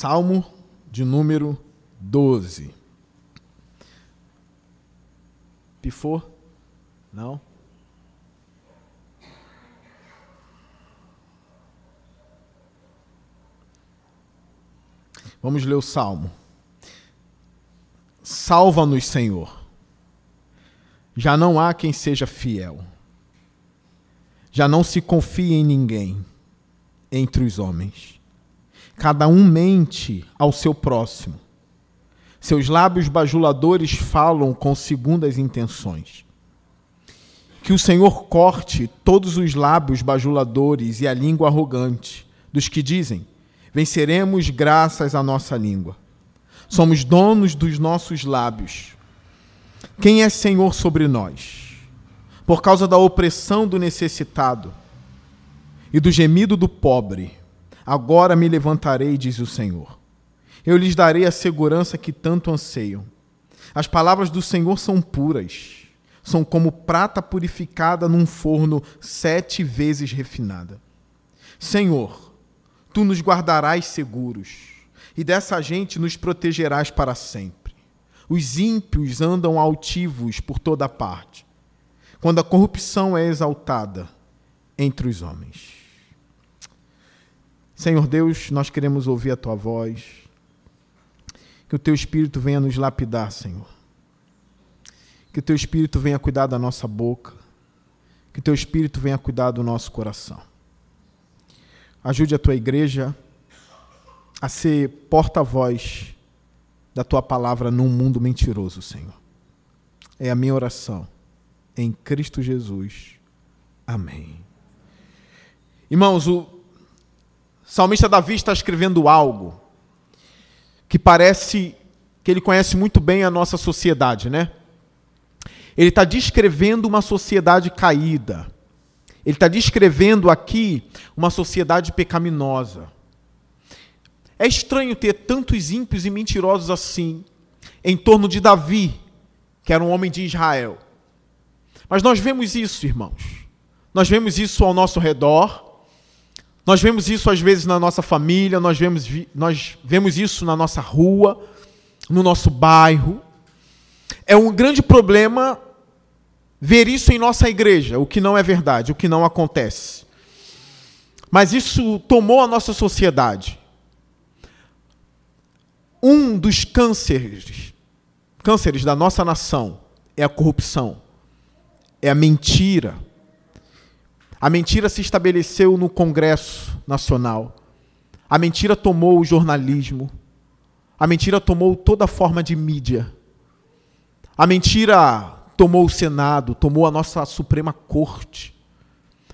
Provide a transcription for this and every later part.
Salmo de número 12. Pifou? Não? Vamos ler o Salmo. Salva-nos, Senhor. Já não há quem seja fiel. Já não se confia em ninguém entre os homens. Cada um mente ao seu próximo. Seus lábios bajuladores falam com segundas intenções. Que o Senhor corte todos os lábios bajuladores e a língua arrogante dos que dizem: Venceremos graças à nossa língua. Somos donos dos nossos lábios. Quem é Senhor sobre nós? Por causa da opressão do necessitado e do gemido do pobre, agora me levantarei, diz o Senhor. Eu lhes darei a segurança que tanto anseiam. As palavras do Senhor são puras, são como prata purificada num forno sete vezes refinada. Senhor, tu nos guardarás seguros, e dessa gente nos protegerás para sempre. Os ímpios andam altivos por toda parte, quando a corrupção é exaltada entre os homens. Senhor Deus, nós queremos ouvir a tua voz, que o teu Espírito venha nos lapidar, Senhor. Que o teu Espírito venha cuidar da nossa boca, que o teu Espírito venha cuidar do nosso coração. Ajude a tua igreja a ser porta-voz da tua palavra num mundo mentiroso, Senhor. É a minha oração. Em Cristo Jesus. Amém. Irmãos, o salmista Davi está escrevendo algo que parece que ele conhece muito bem a nossa sociedade, né? Ele está descrevendo uma sociedade caída ele está descrevendo aqui uma sociedade pecaminosa. É estranho ter tantos ímpios e mentirosos assim em torno de Davi, que era um homem de Israel. Mas nós vemos isso, irmãos. Nós vemos isso ao nosso redor. Nós vemos isso às vezes na nossa família, nós vemos, nós vemos isso na nossa rua, no nosso bairro. É um grande problema ver isso em nossa igreja, o que não é verdade, o que não acontece. Mas isso tomou a nossa sociedade. Um dos cânceres, cânceres da nossa nação é a corrupção, é a mentira. A mentira se estabeleceu no Congresso Nacional. A mentira tomou o jornalismo. A mentira tomou toda forma de mídia. A mentira tomou o Senado, tomou a nossa Suprema Corte.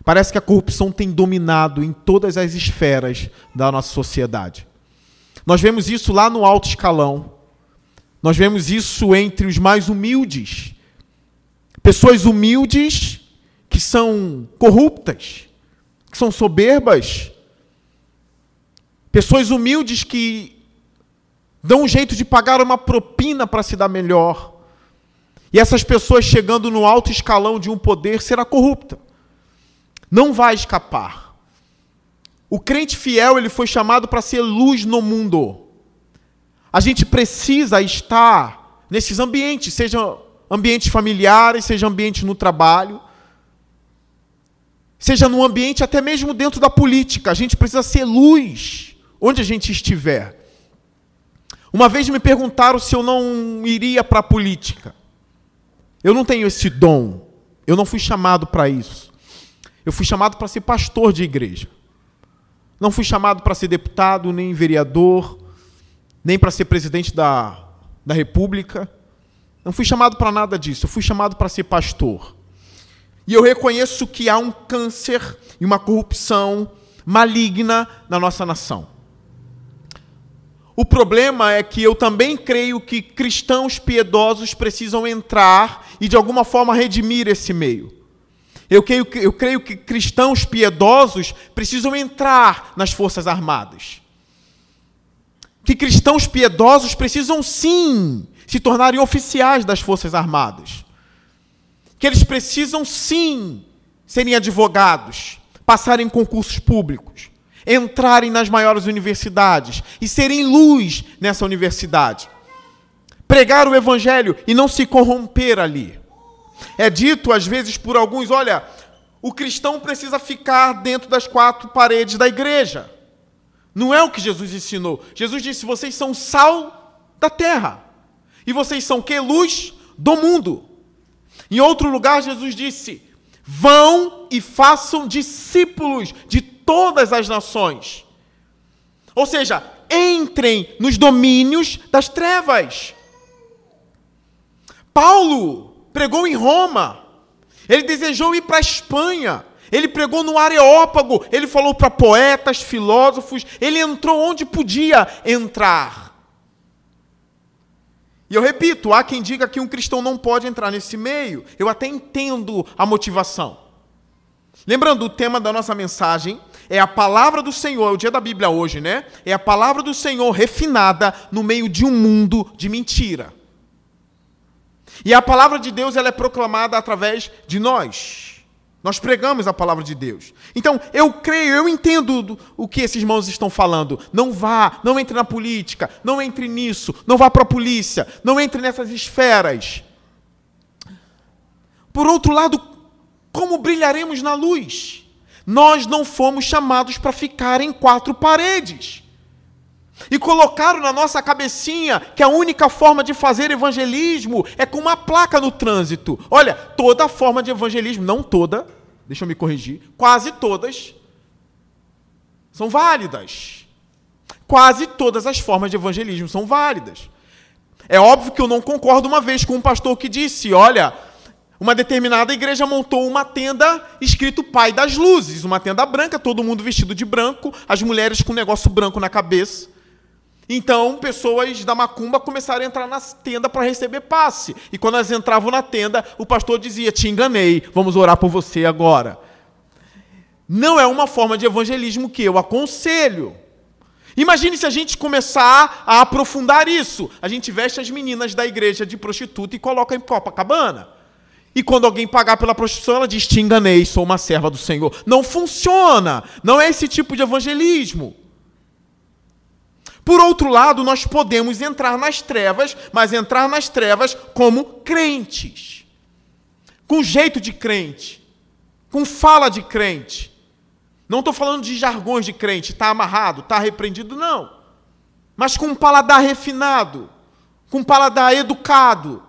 Parece que a corrupção tem dominado em todas as esferas da nossa sociedade. Nós vemos isso lá no alto escalão. Nós vemos isso entre os mais humildes. Pessoas humildes que são corruptas, que são soberbas. Pessoas humildes que dão um jeito de pagar uma propina para se dar melhor. E essas pessoas chegando no alto escalão de um poder será corrupta. Não vai escapar. O crente fiel, ele foi chamado para ser luz no mundo. A gente precisa estar nesses ambientes, seja ambientes familiares, seja ambiente no trabalho, seja no ambiente até mesmo dentro da política. A gente precisa ser luz onde a gente estiver. Uma vez me perguntaram se eu não iria para a política. Eu não tenho esse dom. Eu não fui chamado para isso. Eu fui chamado para ser pastor de igreja. Não fui chamado para ser deputado, nem vereador, nem para ser presidente da, da República. Não fui chamado para nada disso. Eu fui chamado para ser pastor. E eu reconheço que há um câncer e uma corrupção maligna na nossa nação. O problema é que eu também creio que cristãos piedosos precisam entrar e de alguma forma redimir esse meio. Eu creio, eu creio que cristãos piedosos precisam entrar nas Forças Armadas. Que cristãos piedosos precisam sim se tornarem oficiais das Forças Armadas. Que eles precisam sim serem advogados, passarem concursos públicos. entrarem nas maiores universidades e serem luz nessa universidade. Pregar o evangelho e não se corromper ali. É dito às vezes por alguns, olha, o cristão precisa ficar dentro das quatro paredes da igreja. Não é o que Jesus ensinou. Jesus disse: vocês são sal da terra. E vocês são que? Luz do mundo. Em outro lugar, Jesus disse: vão e façam discípulos de todas as nações. Ou seja, entrem nos domínios das trevas. Paulo pregou em Roma. Ele desejou ir para a Espanha. Ele pregou no Areópago. Ele falou para poetas, filósofos. Ele entrou onde podia entrar. E eu repito, há quem diga que um cristão não pode entrar nesse meio. Eu até entendo a motivação. Lembrando, o tema da nossa mensagem é a palavra do Senhor, é o dia da Bíblia hoje, né? É a palavra do Senhor refinada no meio de um mundo de mentira. E a palavra de Deus ela é proclamada através de nós. Nós pregamos a palavra de Deus. Então, eu creio, eu entendo o que esses irmãos estão falando. Não vá, não entre na política, não entre nisso, não vá para a polícia, não entre nessas esferas. Por outro lado, como brilharemos na luz? Nós não fomos chamados para ficar em quatro paredes. E colocaram na nossa cabecinha que a única forma de fazer evangelismo é com uma placa no trânsito. Olha, toda forma de evangelismo, não toda, deixa eu me corrigir, quase todas são válidas. Quase todas as formas de evangelismo são válidas. É óbvio que eu não concordo uma vez com um pastor que disse: olha, uma determinada igreja montou uma tenda escrito Pai das Luzes, uma tenda branca, todo mundo vestido de branco, as mulheres com um negócio branco na cabeça. Então, pessoas da macumba começaram a entrar na tenda para receber passe. E quando elas entravam na tenda, o pastor dizia: Te enganei, vamos orar por você agora. Não é uma forma de evangelismo que eu aconselho. Imagine se a gente começar a aprofundar isso. A gente veste as meninas da igreja de prostituta e coloca em Copacabana. E quando alguém pagar pela prostituição, ela diz: Te enganei, sou uma serva do Senhor. Não funciona. Não é esse tipo de evangelismo. Por outro lado, nós podemos entrar nas trevas, mas entrar nas trevas como crentes. Com jeito de crente. Com fala de crente. Não estou falando de jargões de crente, está amarrado, está repreendido, não. Mas com um paladar refinado, com um paladar educado,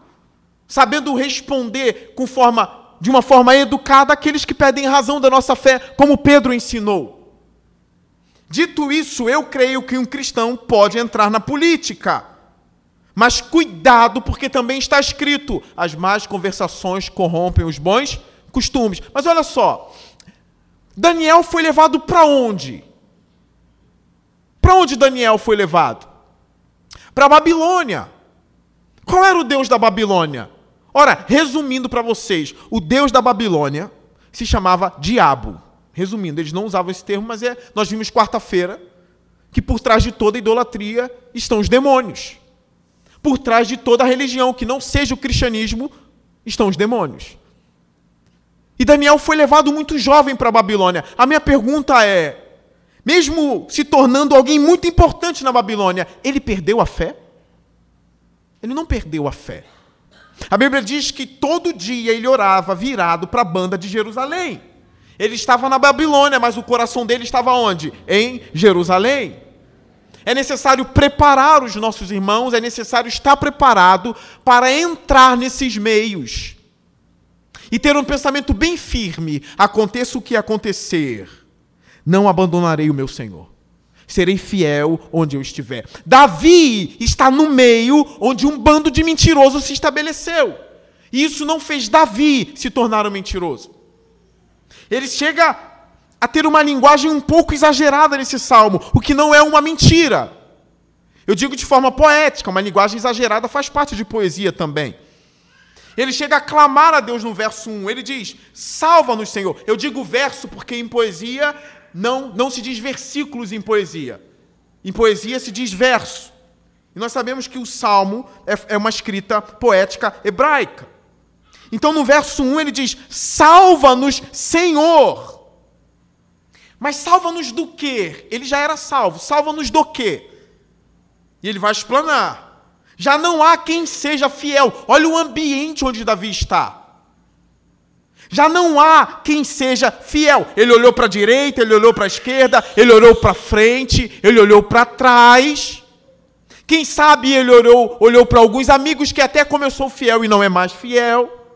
sabendo responder com forma, de uma forma educada aqueles que pedem razão da nossa fé, como Pedro ensinou. Dito isso, eu creio que um cristão pode entrar na política. Mas cuidado, porque também está escrito: as más conversações corrompem os bons costumes. Mas olha só, Daniel foi levado para onde? Para onde Daniel foi levado? Para a Babilônia. Qual era o Deus da Babilônia? Ora, resumindo para vocês, o Deus da Babilônia se chamava Diabo. Resumindo, eles não usavam esse termo, mas é, nós vimos quarta-feira que por trás de toda idolatria estão os demônios. Por trás de toda religião que não seja o cristianismo estão os demônios. E Daniel foi levado muito jovem para a Babilônia. A minha pergunta é: mesmo se tornando alguém muito importante na Babilônia, ele perdeu a fé? Ele não perdeu a fé. A Bíblia diz que todo dia ele orava virado para a banda de Jerusalém. Ele estava na Babilônia, mas o coração dele estava onde? Em Jerusalém. É necessário preparar os nossos irmãos, é necessário estar preparado para entrar nesses meios. E ter um pensamento bem firme: aconteça o que acontecer, não abandonarei o meu Senhor. Serei fiel onde eu estiver. Davi está no meio onde um bando de mentirosos se estabeleceu. E isso não fez Davi se tornar um mentiroso. Ele chega a ter uma linguagem um pouco exagerada nesse salmo, o que não é uma mentira. Eu digo de forma poética, uma linguagem exagerada faz parte de poesia também. Ele chega a clamar a Deus no verso 1. Ele diz: Salva-nos, Senhor. Eu digo verso porque em poesia não, não se diz versículos em poesia. Em poesia se diz verso. E nós sabemos que o salmo é, é uma escrita poética hebraica. Então, no verso 1, ele diz: Salva-nos, Senhor. Mas salva-nos do quê? Ele já era salvo. Salva-nos do quê? E ele vai explanar. Já não há quem seja fiel. Olha o ambiente onde Davi está. Já não há quem seja fiel. Ele olhou para a direita, ele olhou para a esquerda, ele olhou para frente, ele olhou para trás. Quem sabe ele olhou, olhou para alguns amigos que até começou fiel e não é mais fiel.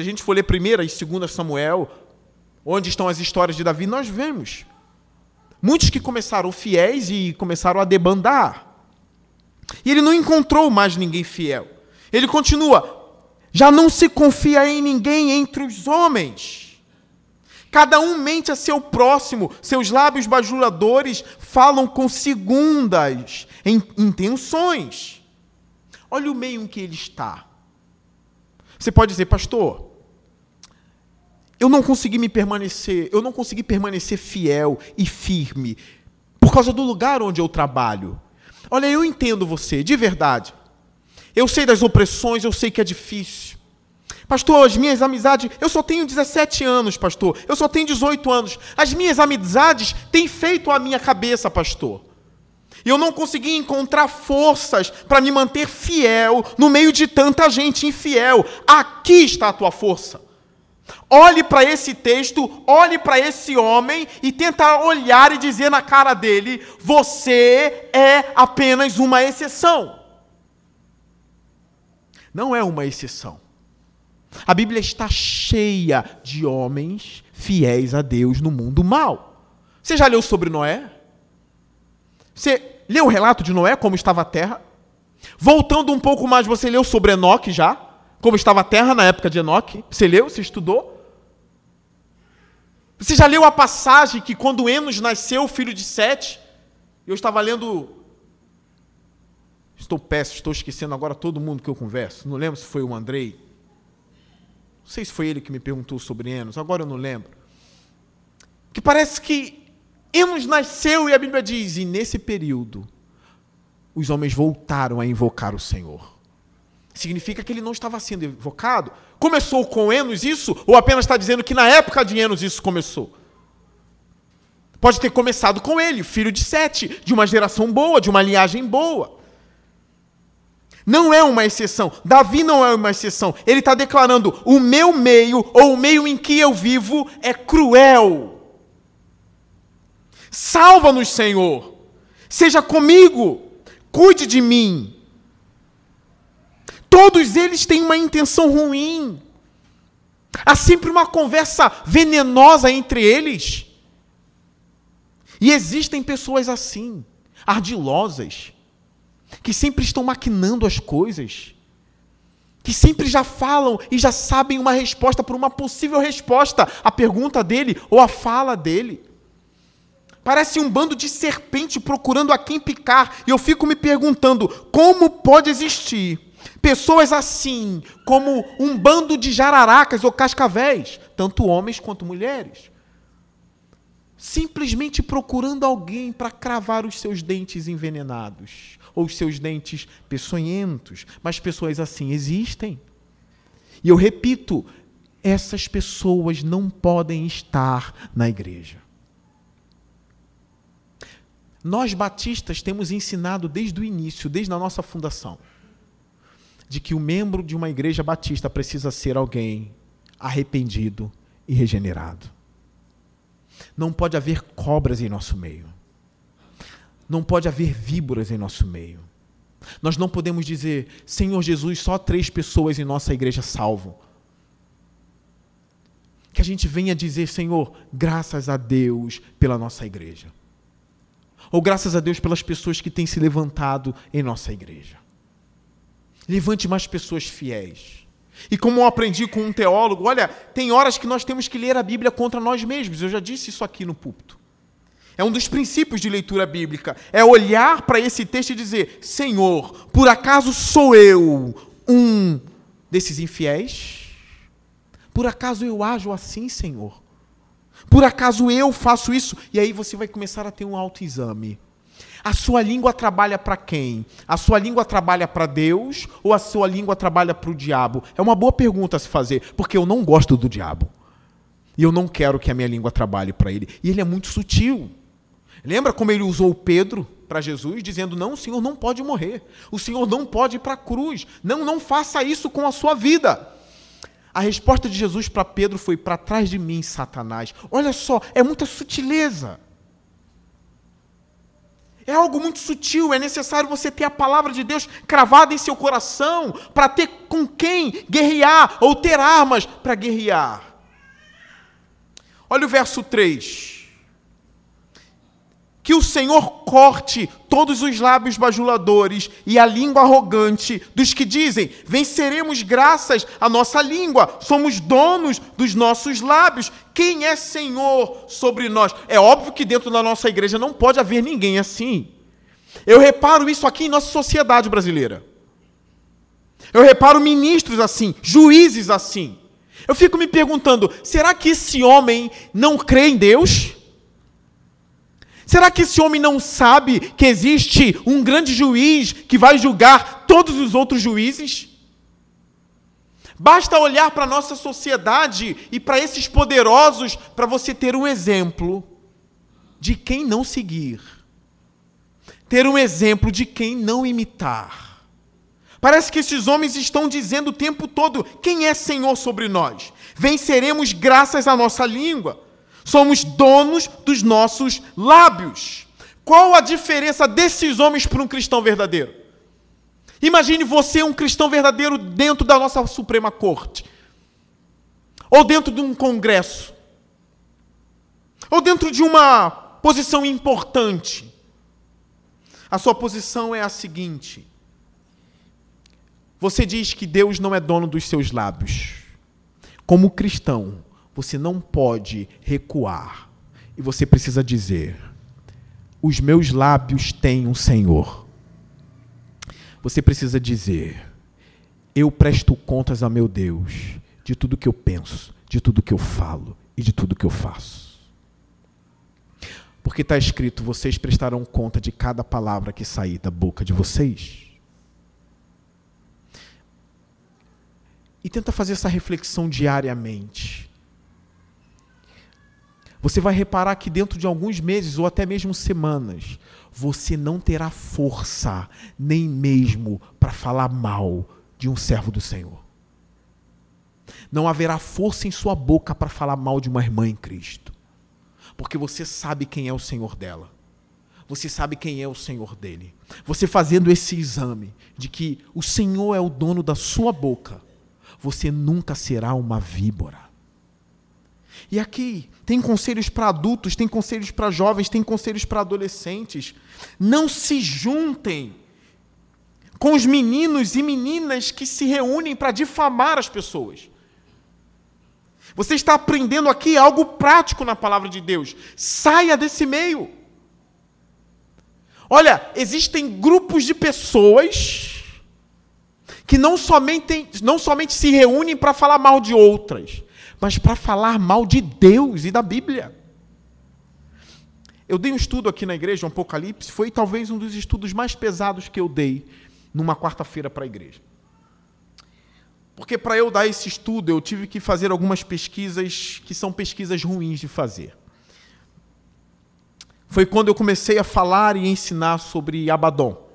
Se a gente for ler 1 e 2 Samuel, onde estão as histórias de Davi, nós vemos muitos que começaram fiéis e começaram a debandar. E ele não encontrou mais ninguém fiel. Ele continua: já não se confia em ninguém entre os homens. Cada um mente a seu próximo, seus lábios bajuladores falam com segundas intenções. Olha o meio em que ele está. Você pode dizer, pastor, eu não consegui me permanecer, eu não consegui permanecer fiel e firme por causa do lugar onde eu trabalho. Olha, eu entendo você, de verdade. Eu sei das opressões, eu sei que é difícil. Pastor, as minhas amizades, eu só tenho 17 anos, pastor. Eu só tenho 18 anos. As minhas amizades têm feito a minha cabeça, pastor. E eu não consegui encontrar forças para me manter fiel no meio de tanta gente infiel. Aqui está a tua força. Olhe para esse texto, olhe para esse homem e tenta olhar e dizer na cara dele: você é apenas uma exceção. Não é uma exceção. A Bíblia está cheia de homens fiéis a Deus no mundo mal. Você já leu sobre Noé? Você leu o relato de Noé, como estava a terra? Voltando um pouco mais, você leu sobre Enoque já? Como estava a terra na época de Enoque? Você leu? Você estudou? Você já leu a passagem que quando Enos nasceu, filho de Sete, eu estava lendo. Estou péssimo, estou esquecendo agora todo mundo que eu converso. Não lembro se foi o Andrei. Não sei se foi ele que me perguntou sobre Enos, agora eu não lembro. Que parece que Enos nasceu e a Bíblia diz, e nesse período, os homens voltaram a invocar o Senhor. Significa que ele não estava sendo invocado. Começou com Enos isso? Ou apenas está dizendo que na época de Enos isso começou? Pode ter começado com ele, filho de Sete, de uma geração boa, de uma linhagem boa. Não é uma exceção. Davi não é uma exceção. Ele está declarando: o meu meio, ou o meio em que eu vivo, é cruel. Salva-nos, Senhor. Seja comigo. Cuide de mim. Todos eles têm uma intenção ruim. Há sempre uma conversa venenosa entre eles. E existem pessoas assim, ardilosas, que sempre estão maquinando as coisas, que sempre já falam e já sabem uma resposta por uma possível resposta à pergunta dele ou à fala dele. Parece um bando de serpente procurando a quem picar, e eu fico me perguntando como pode existir Pessoas assim, como um bando de jararacas ou cascavéis, tanto homens quanto mulheres, simplesmente procurando alguém para cravar os seus dentes envenenados ou os seus dentes peçonhentos. Mas pessoas assim existem. E eu repito, essas pessoas não podem estar na igreja. Nós batistas temos ensinado desde o início, desde a nossa fundação de que o membro de uma igreja batista precisa ser alguém arrependido e regenerado. Não pode haver cobras em nosso meio. Não pode haver víboras em nosso meio. Nós não podemos dizer, Senhor Jesus, só três pessoas em nossa igreja salvam. Que a gente venha dizer, Senhor, graças a Deus pela nossa igreja. Ou graças a Deus pelas pessoas que têm se levantado em nossa igreja. Levante mais pessoas fiéis. E como eu aprendi com um teólogo, olha, tem horas que nós temos que ler a Bíblia contra nós mesmos. Eu já disse isso aqui no púlpito. É um dos princípios de leitura bíblica. É olhar para esse texto e dizer: Senhor, por acaso sou eu um desses infiéis? Por acaso eu ajo assim, Senhor? Por acaso eu faço isso? E aí você vai começar a ter um autoexame. A sua língua trabalha para quem? A sua língua trabalha para Deus ou a sua língua trabalha para o diabo? É uma boa pergunta a se fazer, porque eu não gosto do diabo. E eu não quero que a minha língua trabalhe para ele. E ele é muito sutil. Lembra como ele usou Pedro para Jesus, dizendo: Não, o Senhor não pode morrer. O Senhor não pode ir para a cruz. Não, não faça isso com a sua vida. A resposta de Jesus para Pedro foi: Para trás de mim, Satanás. Olha só, é muita sutileza. É algo muito sutil, é necessário você ter a palavra de Deus cravada em seu coração para ter com quem guerrear ou ter armas para guerrear. Olha o verso 3 que o Senhor corte todos os lábios bajuladores e a língua arrogante dos que dizem: venceremos graças à nossa língua, somos donos dos nossos lábios. Quem é Senhor sobre nós? É óbvio que dentro da nossa igreja não pode haver ninguém assim. Eu reparo isso aqui em nossa sociedade brasileira. Eu reparo ministros assim, juízes assim. Eu fico me perguntando: será que esse homem não crê em Deus? Será que esse homem não sabe que existe um grande juiz que vai julgar todos os outros juízes? Basta olhar para a nossa sociedade e para esses poderosos para você ter um exemplo de quem não seguir. Ter um exemplo de quem não imitar. Parece que esses homens estão dizendo o tempo todo: quem é Senhor sobre nós? Venceremos graças à nossa língua. Somos donos dos nossos lábios. Qual a diferença desses homens para um cristão verdadeiro? Imagine você um cristão verdadeiro dentro da nossa Suprema Corte, ou dentro de um congresso, ou dentro de uma posição importante. A sua posição é a seguinte: você diz que Deus não é dono dos seus lábios. Como cristão, você não pode recuar. E você precisa dizer: Os meus lábios têm um Senhor. Você precisa dizer: Eu presto contas a meu Deus de tudo que eu penso, de tudo que eu falo e de tudo que eu faço. Porque está escrito: vocês prestarão conta de cada palavra que sair da boca de vocês. E tenta fazer essa reflexão diariamente. Você vai reparar que dentro de alguns meses ou até mesmo semanas, você não terá força nem mesmo para falar mal de um servo do Senhor. Não haverá força em sua boca para falar mal de uma irmã em Cristo. Porque você sabe quem é o Senhor dela. Você sabe quem é o Senhor dele. Você fazendo esse exame de que o Senhor é o dono da sua boca, você nunca será uma víbora. E aqui tem conselhos para adultos, tem conselhos para jovens, tem conselhos para adolescentes. Não se juntem com os meninos e meninas que se reúnem para difamar as pessoas. Você está aprendendo aqui algo prático na palavra de Deus. Saia desse meio. Olha, existem grupos de pessoas que não somente, não somente se reúnem para falar mal de outras, mas para falar mal de Deus e da Bíblia. Eu dei um estudo aqui na igreja, um Apocalipse, foi talvez um dos estudos mais pesados que eu dei numa quarta-feira para a igreja. Porque para eu dar esse estudo, eu tive que fazer algumas pesquisas que são pesquisas ruins de fazer. Foi quando eu comecei a falar e ensinar sobre Abaddon.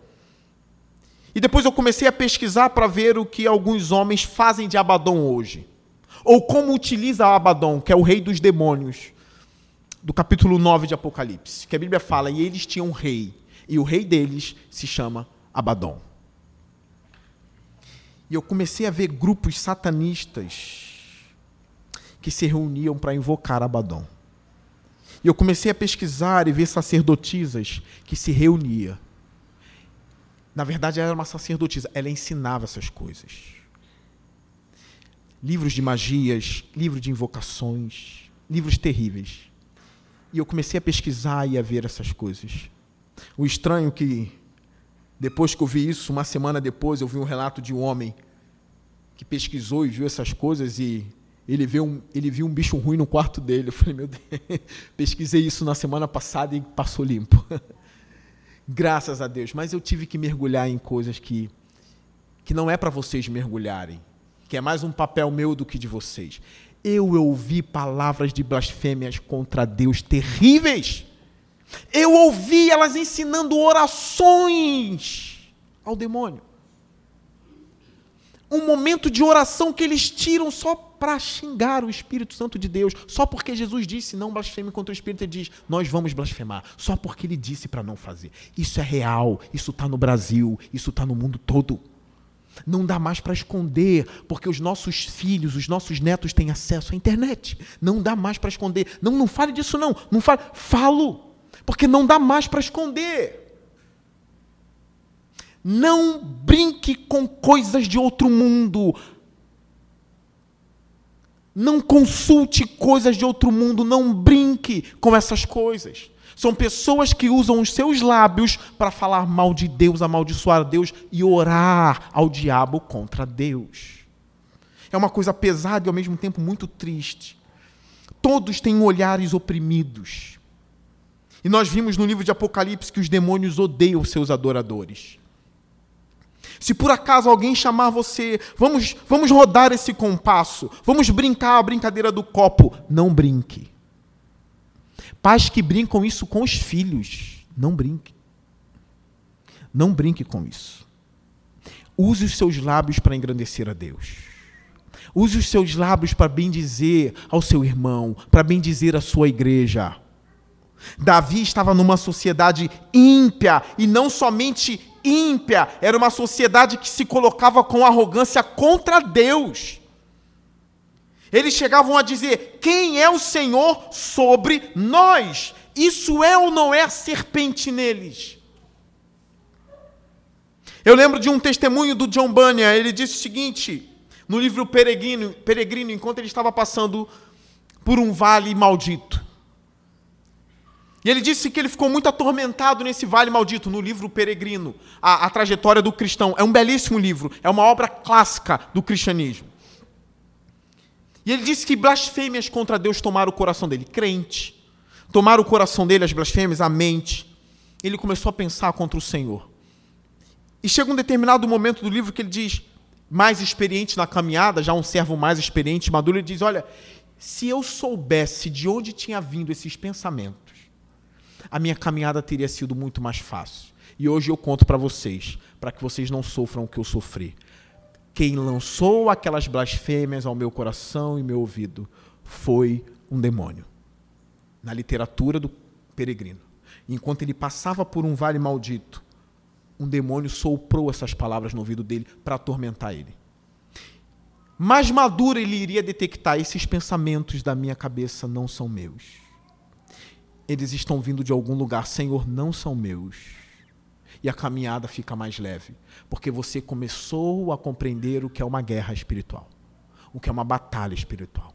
E depois eu comecei a pesquisar para ver o que alguns homens fazem de Abaddon hoje. Ou como utiliza Abaddon, que é o rei dos demônios, do capítulo 9 de Apocalipse, que a Bíblia fala, e eles tinham um rei, e o rei deles se chama Abaddon. E eu comecei a ver grupos satanistas que se reuniam para invocar Abaddon. E eu comecei a pesquisar e ver sacerdotisas que se reuniam. Na verdade, ela era uma sacerdotisa, ela ensinava essas coisas livros de magias, livros de invocações, livros terríveis. E eu comecei a pesquisar e a ver essas coisas. O estranho que, depois que eu vi isso, uma semana depois, eu vi um relato de um homem que pesquisou e viu essas coisas e ele viu um, ele viu um bicho ruim no quarto dele. Eu falei, meu Deus, pesquisei isso na semana passada e passou limpo. Graças a Deus. Mas eu tive que mergulhar em coisas que, que não é para vocês mergulharem que é mais um papel meu do que de vocês. Eu ouvi palavras de blasfêmias contra Deus terríveis. Eu ouvi elas ensinando orações ao demônio. Um momento de oração que eles tiram só para xingar o Espírito Santo de Deus, só porque Jesus disse não blasfeme contra o Espírito, ele diz nós vamos blasfemar, só porque ele disse para não fazer. Isso é real, isso está no Brasil, isso está no mundo todo. Não dá mais para esconder, porque os nossos filhos, os nossos netos têm acesso à internet. Não dá mais para esconder. Não, não fale disso não. Não fale. Falo, porque não dá mais para esconder. Não brinque com coisas de outro mundo. Não consulte coisas de outro mundo. Não brinque com essas coisas. São pessoas que usam os seus lábios para falar mal de Deus, amaldiçoar Deus e orar ao diabo contra Deus. É uma coisa pesada e ao mesmo tempo muito triste. Todos têm olhares oprimidos. E nós vimos no livro de Apocalipse que os demônios odeiam seus adoradores. Se por acaso alguém chamar você, vamos, vamos rodar esse compasso, vamos brincar a brincadeira do copo, não brinque. Pais que brincam isso com os filhos, não brinque. Não brinque com isso. Use os seus lábios para engrandecer a Deus. Use os seus lábios para bendizer ao seu irmão, para bendizer a sua igreja. Davi estava numa sociedade ímpia, e não somente ímpia, era uma sociedade que se colocava com arrogância contra Deus. Eles chegavam a dizer: Quem é o Senhor sobre nós? Isso é ou não é serpente neles? Eu lembro de um testemunho do John Bunyan. Ele disse o seguinte, no livro Peregrino, Peregrino enquanto ele estava passando por um vale maldito. E ele disse que ele ficou muito atormentado nesse vale maldito, no livro Peregrino, a, a trajetória do cristão. É um belíssimo livro, é uma obra clássica do cristianismo. E ele disse que blasfêmias contra Deus tomaram o coração dele, crente. Tomaram o coração dele, as blasfêmias, a mente. Ele começou a pensar contra o Senhor. E chega um determinado momento do livro que ele diz, mais experiente na caminhada, já um servo mais experiente, maduro, ele diz: Olha, se eu soubesse de onde tinha vindo esses pensamentos, a minha caminhada teria sido muito mais fácil. E hoje eu conto para vocês, para que vocês não sofram o que eu sofri. Quem lançou aquelas blasfêmias ao meu coração e meu ouvido foi um demônio. Na literatura do peregrino. Enquanto ele passava por um vale maldito, um demônio soprou essas palavras no ouvido dele para atormentar ele. Mais maduro ele iria detectar: esses pensamentos da minha cabeça não são meus. Eles estão vindo de algum lugar, Senhor, não são meus e a caminhada fica mais leve, porque você começou a compreender o que é uma guerra espiritual, o que é uma batalha espiritual.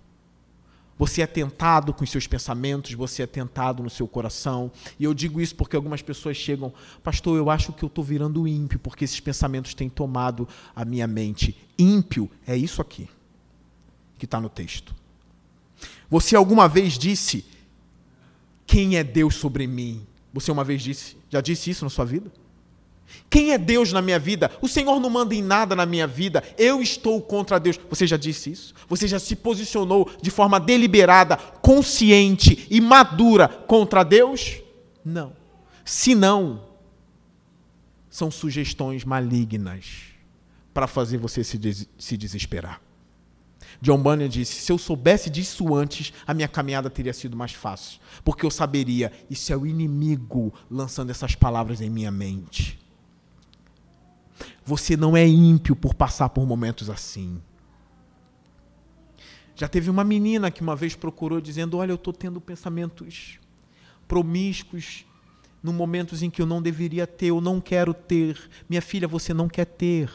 Você é tentado com os seus pensamentos, você é tentado no seu coração. E eu digo isso porque algumas pessoas chegam, pastor, eu acho que eu estou virando ímpio, porque esses pensamentos têm tomado a minha mente. Ímpio é isso aqui, que está no texto. Você alguma vez disse, quem é Deus sobre mim? Você uma vez disse, já disse isso na sua vida? Quem é Deus na minha vida? O Senhor não manda em nada na minha vida. Eu estou contra Deus. Você já disse isso? Você já se posicionou de forma deliberada, consciente e madura contra Deus? Não. Se não, são sugestões malignas para fazer você se, des se desesperar. John Bunyan disse: se eu soubesse disso antes, a minha caminhada teria sido mais fácil, porque eu saberia, isso é o inimigo lançando essas palavras em minha mente. Você não é ímpio por passar por momentos assim. Já teve uma menina que uma vez procurou dizendo: Olha, eu estou tendo pensamentos promíscuos, no momentos em que eu não deveria ter, eu não quero ter. Minha filha, você não quer ter.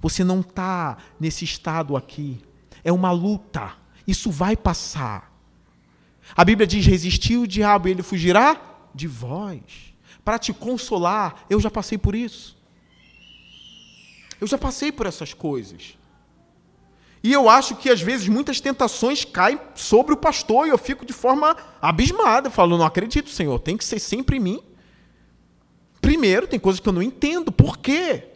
Você não está nesse estado aqui. É uma luta. Isso vai passar. A Bíblia diz: resistir o diabo e ele fugirá de vós. Para te consolar, eu já passei por isso. Eu já passei por essas coisas. E eu acho que às vezes muitas tentações caem sobre o pastor e eu fico de forma abismada. Falo, não acredito, Senhor, tem que ser sempre em mim. Primeiro, tem coisas que eu não entendo. Por quê?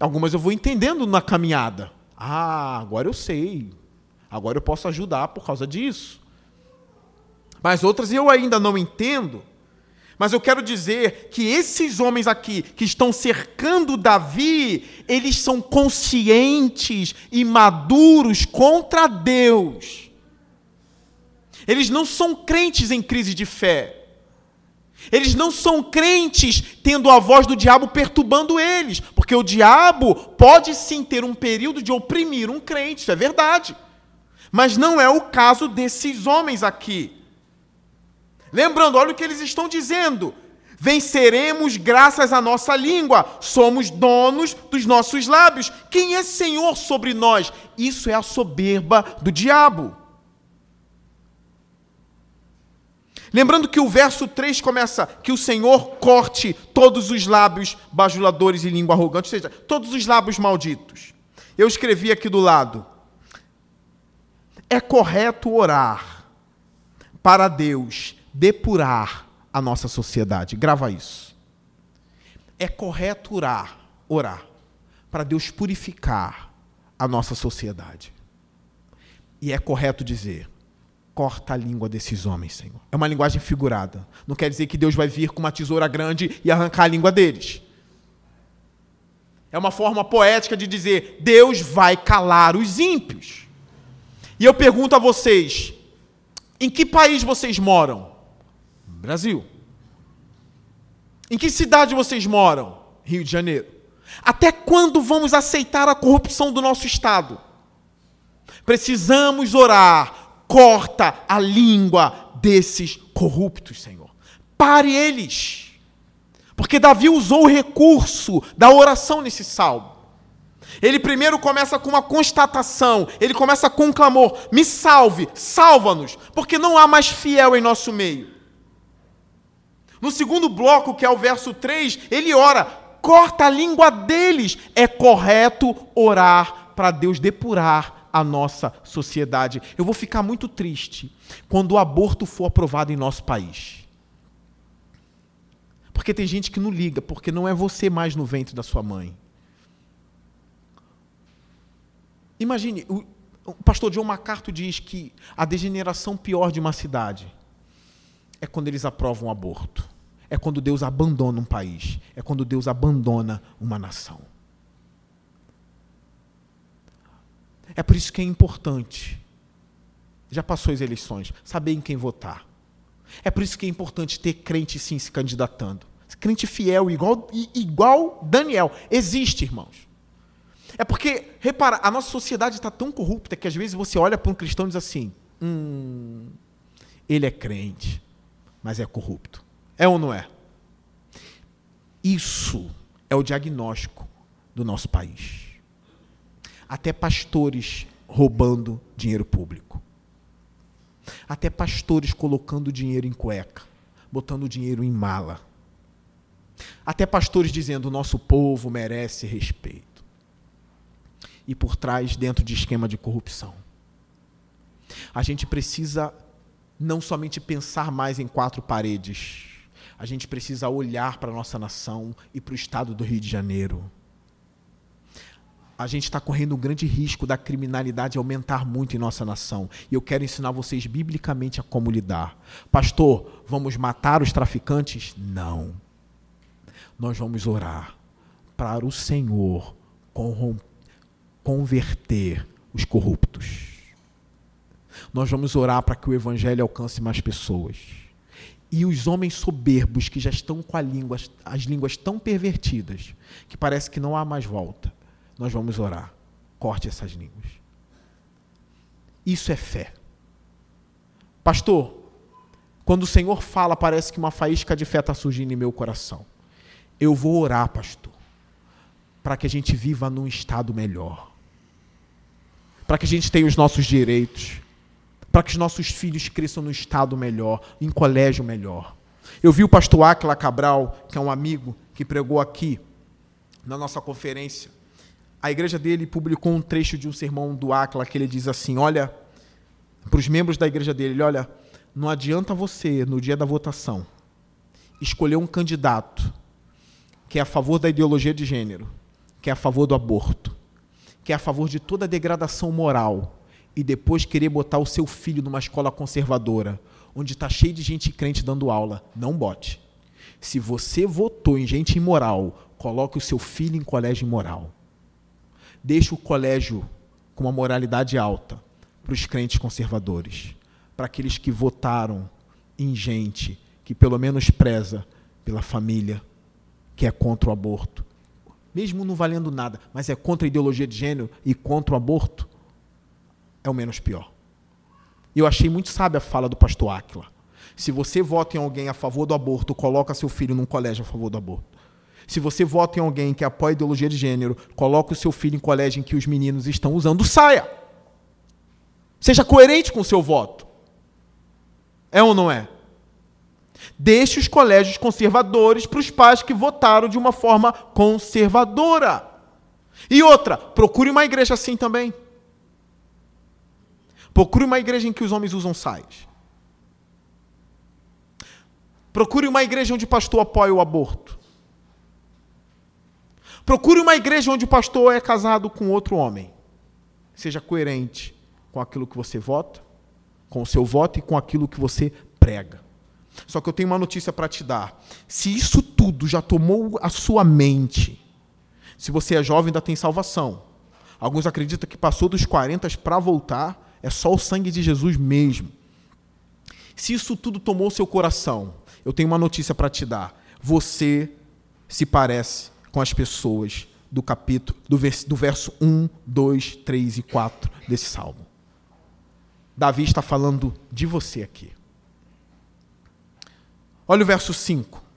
Algumas eu vou entendendo na caminhada. Ah, agora eu sei. Agora eu posso ajudar por causa disso. Mas outras eu ainda não entendo. Mas eu quero dizer que esses homens aqui que estão cercando Davi, eles são conscientes e maduros contra Deus. Eles não são crentes em crise de fé. Eles não são crentes tendo a voz do diabo perturbando eles, porque o diabo pode sim ter um período de oprimir um crente, isso é verdade. Mas não é o caso desses homens aqui. Lembrando, olha o que eles estão dizendo. Venceremos graças à nossa língua, somos donos dos nossos lábios. Quem é Senhor sobre nós? Isso é a soberba do diabo. Lembrando que o verso 3 começa que o Senhor corte todos os lábios bajuladores e língua arrogante, ou seja, todos os lábios malditos. Eu escrevi aqui do lado: é correto orar para Deus depurar a nossa sociedade. Grava isso. É correto orar, orar para Deus purificar a nossa sociedade. E é correto dizer: corta a língua desses homens, Senhor. É uma linguagem figurada. Não quer dizer que Deus vai vir com uma tesoura grande e arrancar a língua deles. É uma forma poética de dizer: Deus vai calar os ímpios. E eu pergunto a vocês: em que país vocês moram? Brasil. Em que cidade vocês moram? Rio de Janeiro. Até quando vamos aceitar a corrupção do nosso Estado? Precisamos orar. Corta a língua desses corruptos, Senhor. Pare eles. Porque Davi usou o recurso da oração nesse salmo. Ele primeiro começa com uma constatação, ele começa com um clamor: me salve, salva-nos, porque não há mais fiel em nosso meio. No segundo bloco, que é o verso 3, ele ora: corta a língua deles. É correto orar para Deus depurar a nossa sociedade. Eu vou ficar muito triste quando o aborto for aprovado em nosso país. Porque tem gente que não liga, porque não é você mais no ventre da sua mãe. Imagine, o, pastor John MacArthur diz que a degeneração pior de uma cidade é quando eles aprovam o aborto. É quando Deus abandona um país. É quando Deus abandona uma nação. É por isso que é importante, já passou as eleições, saber em quem votar. É por isso que é importante ter crente sim se candidatando. Crente fiel, igual, igual Daniel. Existe, irmãos. É porque, repara, a nossa sociedade está tão corrupta que às vezes você olha para um cristão e diz assim: hum, ele é crente mas é corrupto. É ou não é? Isso é o diagnóstico do nosso país. Até pastores roubando dinheiro público. Até pastores colocando dinheiro em cueca, botando dinheiro em mala. Até pastores dizendo: o nosso povo merece respeito. E por trás, dentro de esquema de corrupção. A gente precisa não somente pensar mais em quatro paredes. A gente precisa olhar para a nossa nação e para o estado do Rio de Janeiro. A gente está correndo um grande risco da criminalidade aumentar muito em nossa nação. E eu quero ensinar vocês biblicamente a como lidar. Pastor, vamos matar os traficantes? Não. Nós vamos orar para o Senhor converter os corruptos nós vamos orar para que o evangelho alcance mais pessoas. E os homens soberbos que já estão com língua, as línguas tão pervertidas que parece que não há mais volta, nós vamos orar. Corte essas línguas. Isso é fé. Pastor, quando o Senhor fala, parece que uma faísca de fé está surgindo em meu coração. Eu vou orar, pastor, para que a gente viva num estado melhor. Para que a gente tenha os nossos direitos para que os nossos filhos cresçam no estado melhor, em colégio melhor. Eu vi o pastor Aquila Cabral, que é um amigo que pregou aqui na nossa conferência. A igreja dele publicou um trecho de um sermão do Aquila que ele diz assim: Olha, para os membros da igreja dele, ele, olha, não adianta você, no dia da votação, escolher um candidato que é a favor da ideologia de gênero, que é a favor do aborto, que é a favor de toda a degradação moral, e depois querer botar o seu filho numa escola conservadora, onde está cheio de gente crente dando aula, não bote. Se você votou em gente imoral, coloque o seu filho em colégio imoral. Deixe o colégio com uma moralidade alta para os crentes conservadores, para aqueles que votaram em gente que pelo menos preza pela família, que é contra o aborto. Mesmo não valendo nada, mas é contra a ideologia de gênero e contra o aborto, é o menos pior. Eu achei muito sábia a fala do pastor Áquila. Se você vota em alguém a favor do aborto, coloca seu filho num colégio a favor do aborto. Se você vota em alguém que apoia a ideologia de gênero, coloca o seu filho em colégio em que os meninos estão usando saia. Seja coerente com o seu voto. É ou não é? Deixe os colégios conservadores para os pais que votaram de uma forma conservadora. E outra, procure uma igreja assim também. Procure uma igreja em que os homens usam saias. Procure uma igreja onde o pastor apoia o aborto. Procure uma igreja onde o pastor é casado com outro homem. Seja coerente com aquilo que você vota, com o seu voto e com aquilo que você prega. Só que eu tenho uma notícia para te dar. Se isso tudo já tomou a sua mente, se você é jovem, ainda tem salvação. Alguns acreditam que passou dos 40 para voltar, é só o sangue de Jesus mesmo. Se isso tudo tomou seu coração, eu tenho uma notícia para te dar. Você se parece com as pessoas do capítulo do verso, do verso 1, 2, 3 e 4 desse salmo. Davi está falando de você aqui. Olha o verso 5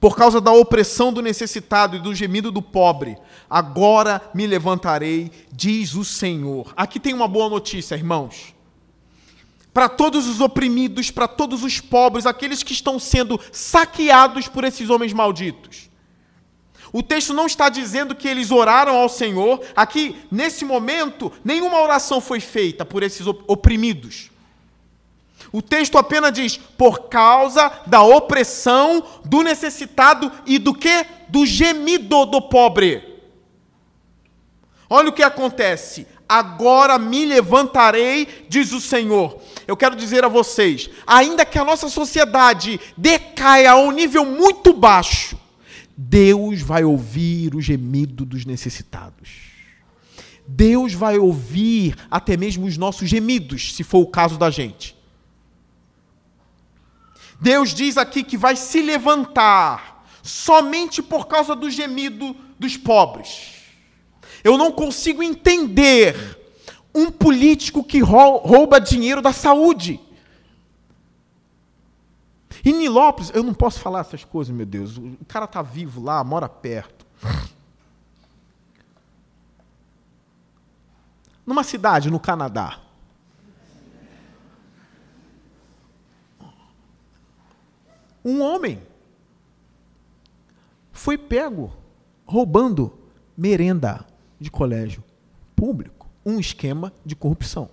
por causa da opressão do necessitado e do gemido do pobre. Agora me levantarei, diz o Senhor. Aqui tem uma boa notícia, irmãos. Para todos os oprimidos, para todos os pobres, aqueles que estão sendo saqueados por esses homens malditos. O texto não está dizendo que eles oraram ao Senhor. Aqui, nesse momento, nenhuma oração foi feita por esses oprimidos. O texto apenas diz: por causa da opressão do necessitado e do que? Do gemido do pobre. Olha o que acontece. Agora me levantarei, diz o Senhor. Eu quero dizer a vocês: ainda que a nossa sociedade decaia a um nível muito baixo, Deus vai ouvir o gemido dos necessitados. Deus vai ouvir até mesmo os nossos gemidos, se for o caso da gente. Deus diz aqui que vai se levantar somente por causa do gemido dos pobres. Eu não consigo entender um político que rouba dinheiro da saúde. Em Nilópolis, eu não posso falar essas coisas, meu Deus. O cara está vivo lá, mora perto. Numa cidade no Canadá, Um homem foi pego roubando merenda de colégio público, um esquema de corrupção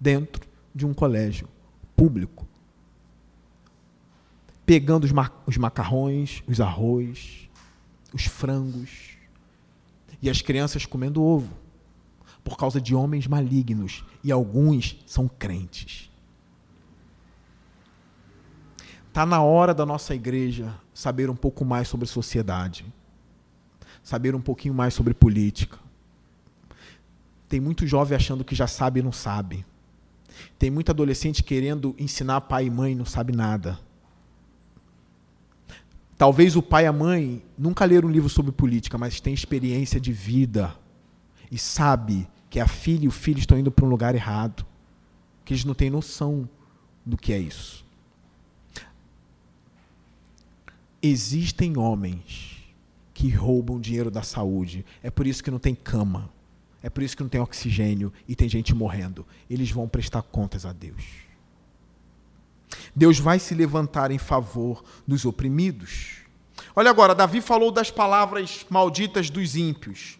dentro de um colégio público. Pegando os, ma os macarrões, os arroz, os frangos e as crianças comendo ovo por causa de homens malignos e alguns são crentes. Está na hora da nossa igreja saber um pouco mais sobre sociedade, saber um pouquinho mais sobre política. Tem muito jovem achando que já sabe e não sabe. Tem muito adolescente querendo ensinar pai e mãe e não sabe nada. Talvez o pai e a mãe nunca leram um livro sobre política, mas tem experiência de vida e sabe que a filha e o filho estão indo para um lugar errado, que eles não têm noção do que é isso. Existem homens que roubam dinheiro da saúde. É por isso que não tem cama. É por isso que não tem oxigênio e tem gente morrendo. Eles vão prestar contas a Deus. Deus vai se levantar em favor dos oprimidos. Olha agora, Davi falou das palavras malditas dos ímpios.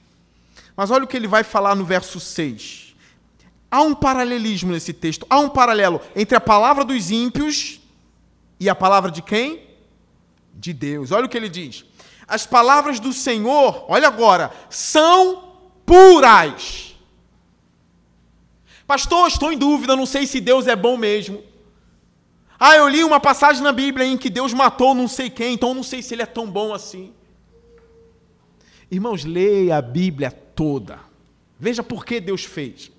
Mas olha o que ele vai falar no verso 6. Há um paralelismo nesse texto, há um paralelo entre a palavra dos ímpios e a palavra de quem? De Deus. Olha o que ele diz. As palavras do Senhor, olha agora, são puras. Pastor, estou em dúvida, não sei se Deus é bom mesmo. Ah, eu li uma passagem na Bíblia em que Deus matou não sei quem, então não sei se ele é tão bom assim. Irmãos, leia a Bíblia toda. Veja por que Deus fez.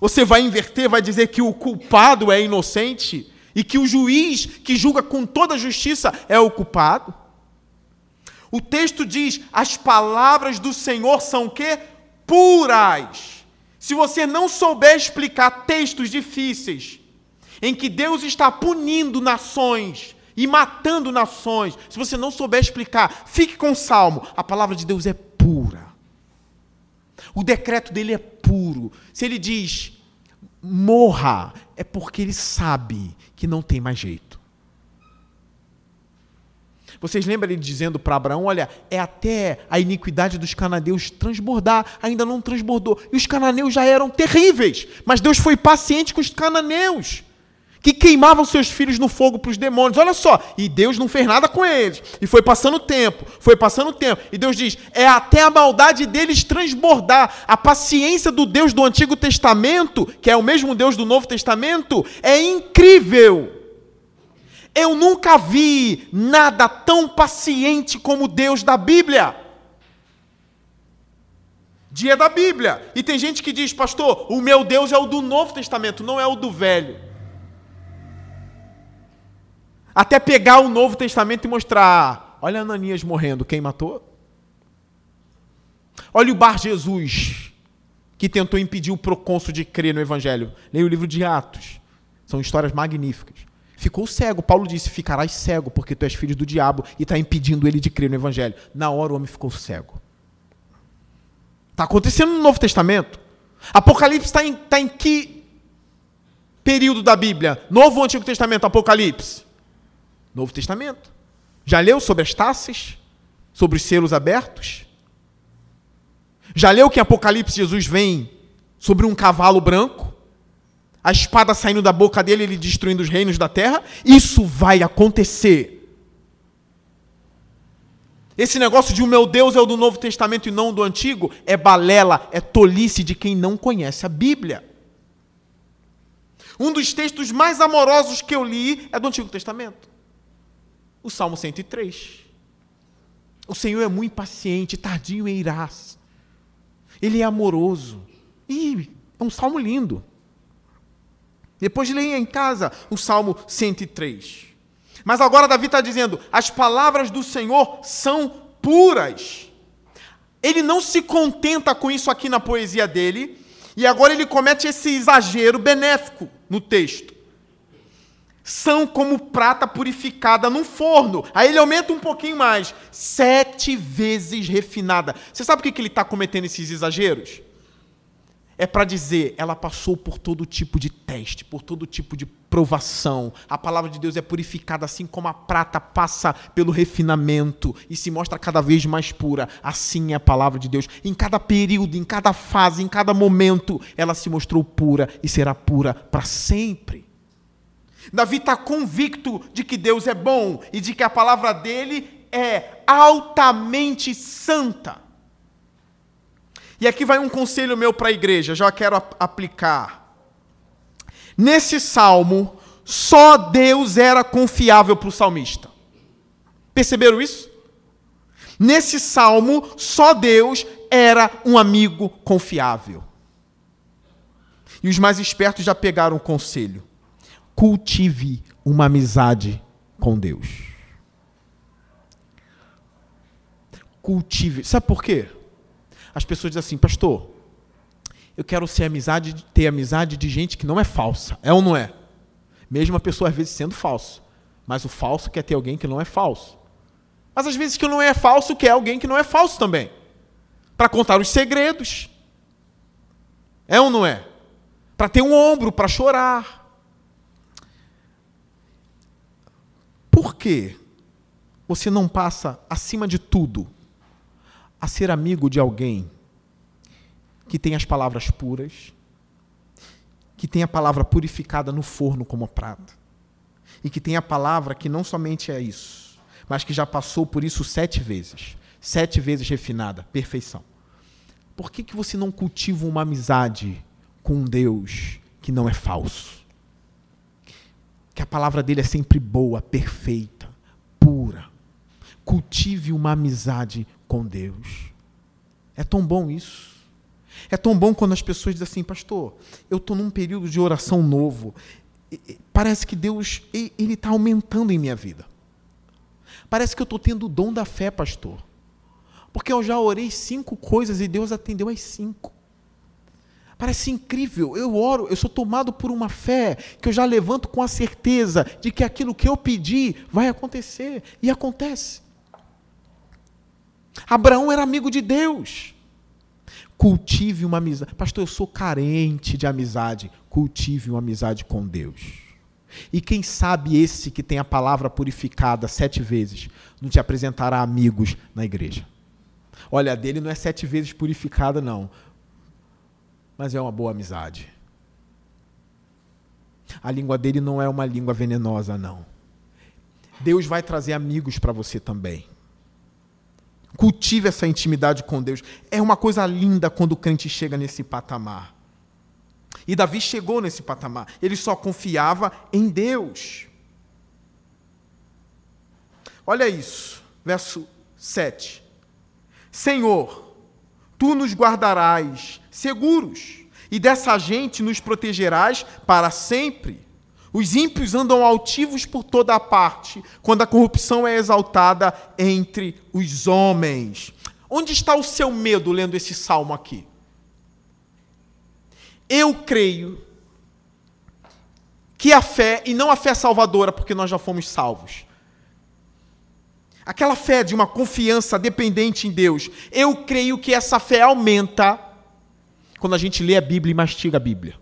Você vai inverter, vai dizer que o culpado é inocente e que o juiz que julga com toda a justiça é o culpado? O texto diz: as palavras do Senhor são quê? Puras. Se você não souber explicar textos difíceis, em que Deus está punindo nações e matando nações, se você não souber explicar, fique com o salmo. A palavra de Deus é pura. O decreto dele é puro. Se ele diz morra, é porque ele sabe que não tem mais jeito. Vocês lembram ele dizendo para Abraão: Olha, é até a iniquidade dos cananeus transbordar, ainda não transbordou. E os cananeus já eram terríveis, mas Deus foi paciente com os cananeus que queimavam seus filhos no fogo para os demônios. Olha só, e Deus não fez nada com eles. E foi passando o tempo, foi passando o tempo. E Deus diz: é até a maldade deles transbordar. A paciência do Deus do Antigo Testamento, que é o mesmo Deus do Novo Testamento, é incrível. Eu nunca vi nada tão paciente como Deus da Bíblia. Dia da Bíblia. E tem gente que diz, pastor, o meu Deus é o do Novo Testamento, não é o do Velho. Até pegar o Novo Testamento e mostrar: olha Ananias morrendo, quem matou? Olha o Bar Jesus, que tentou impedir o procônsul de crer no Evangelho. Leia o livro de Atos. São histórias magníficas. Ficou cego. Paulo disse: Ficarás cego, porque tu és filho do diabo e está impedindo ele de crer no Evangelho. Na hora o homem ficou cego. Está acontecendo no Novo Testamento. Apocalipse está em, tá em que período da Bíblia? Novo ou Antigo Testamento? Apocalipse. Novo Testamento. Já leu sobre as taças? Sobre os selos abertos? Já leu que em Apocalipse Jesus vem sobre um cavalo branco? A espada saindo da boca dele, ele destruindo os reinos da terra? Isso vai acontecer. Esse negócio de o meu Deus é o do Novo Testamento e não do Antigo é balela, é tolice de quem não conhece a Bíblia. Um dos textos mais amorosos que eu li é do Antigo Testamento. O Salmo 103. O Senhor é muito paciente, tardio em irás. Ele é amoroso. E é um salmo lindo. Depois leia em casa o Salmo 103. Mas agora Davi está dizendo: as palavras do Senhor são puras. Ele não se contenta com isso aqui na poesia dele, e agora ele comete esse exagero benéfico no texto são como prata purificada num forno. Aí ele aumenta um pouquinho mais, sete vezes refinada. Você sabe por que ele está cometendo esses exageros? É para dizer, ela passou por todo tipo de teste, por todo tipo de provação. A palavra de Deus é purificada assim como a prata passa pelo refinamento e se mostra cada vez mais pura. Assim é a palavra de Deus. Em cada período, em cada fase, em cada momento, ela se mostrou pura e será pura para sempre. Davi está convicto de que Deus é bom e de que a palavra dele é altamente santa. E aqui vai um conselho meu para a igreja, já quero aplicar. Nesse salmo, só Deus era confiável para o salmista. Perceberam isso? Nesse salmo, só Deus era um amigo confiável. E os mais espertos já pegaram o conselho cultive uma amizade com Deus. Cultive. Sabe por quê? As pessoas dizem assim, pastor, eu quero ser amizade, ter amizade de gente que não é falsa. É ou não é? Mesmo a pessoa às vezes sendo falso. Mas o falso quer ter alguém que não é falso. Mas às vezes que não é falso quer alguém que não é falso também. Para contar os segredos. É ou não é? Para ter um ombro, para chorar. Por que você não passa, acima de tudo, a ser amigo de alguém que tem as palavras puras, que tem a palavra purificada no forno como prata, e que tem a palavra que não somente é isso, mas que já passou por isso sete vezes. Sete vezes refinada, perfeição. Por que, que você não cultiva uma amizade com um Deus que não é falso? Que a palavra dele é sempre boa, perfeita, pura. Cultive uma amizade com Deus. É tão bom isso. É tão bom quando as pessoas dizem assim, pastor, eu estou num período de oração novo. Parece que Deus ele está aumentando em minha vida. Parece que eu estou tendo o dom da fé, pastor. Porque eu já orei cinco coisas e Deus atendeu as cinco. Parece incrível. Eu oro, eu sou tomado por uma fé que eu já levanto com a certeza de que aquilo que eu pedi vai acontecer. E acontece. Abraão era amigo de Deus. Cultive uma amizade. Pastor, eu sou carente de amizade. Cultive uma amizade com Deus. E quem sabe esse que tem a palavra purificada sete vezes não te apresentará amigos na igreja. Olha, a dele não é sete vezes purificada, não. Mas é uma boa amizade. A língua dele não é uma língua venenosa, não. Deus vai trazer amigos para você também. Cultive essa intimidade com Deus. É uma coisa linda quando o crente chega nesse patamar. E Davi chegou nesse patamar. Ele só confiava em Deus. Olha isso, verso 7. Senhor, tu nos guardarás seguros, e dessa gente nos protegerás para sempre. Os ímpios andam altivos por toda a parte, quando a corrupção é exaltada entre os homens. Onde está o seu medo lendo esse salmo aqui? Eu creio que a fé, e não a fé salvadora, porque nós já fomos salvos, aquela fé de uma confiança dependente em Deus, eu creio que essa fé aumenta quando a gente lê a Bíblia e mastiga a Bíblia.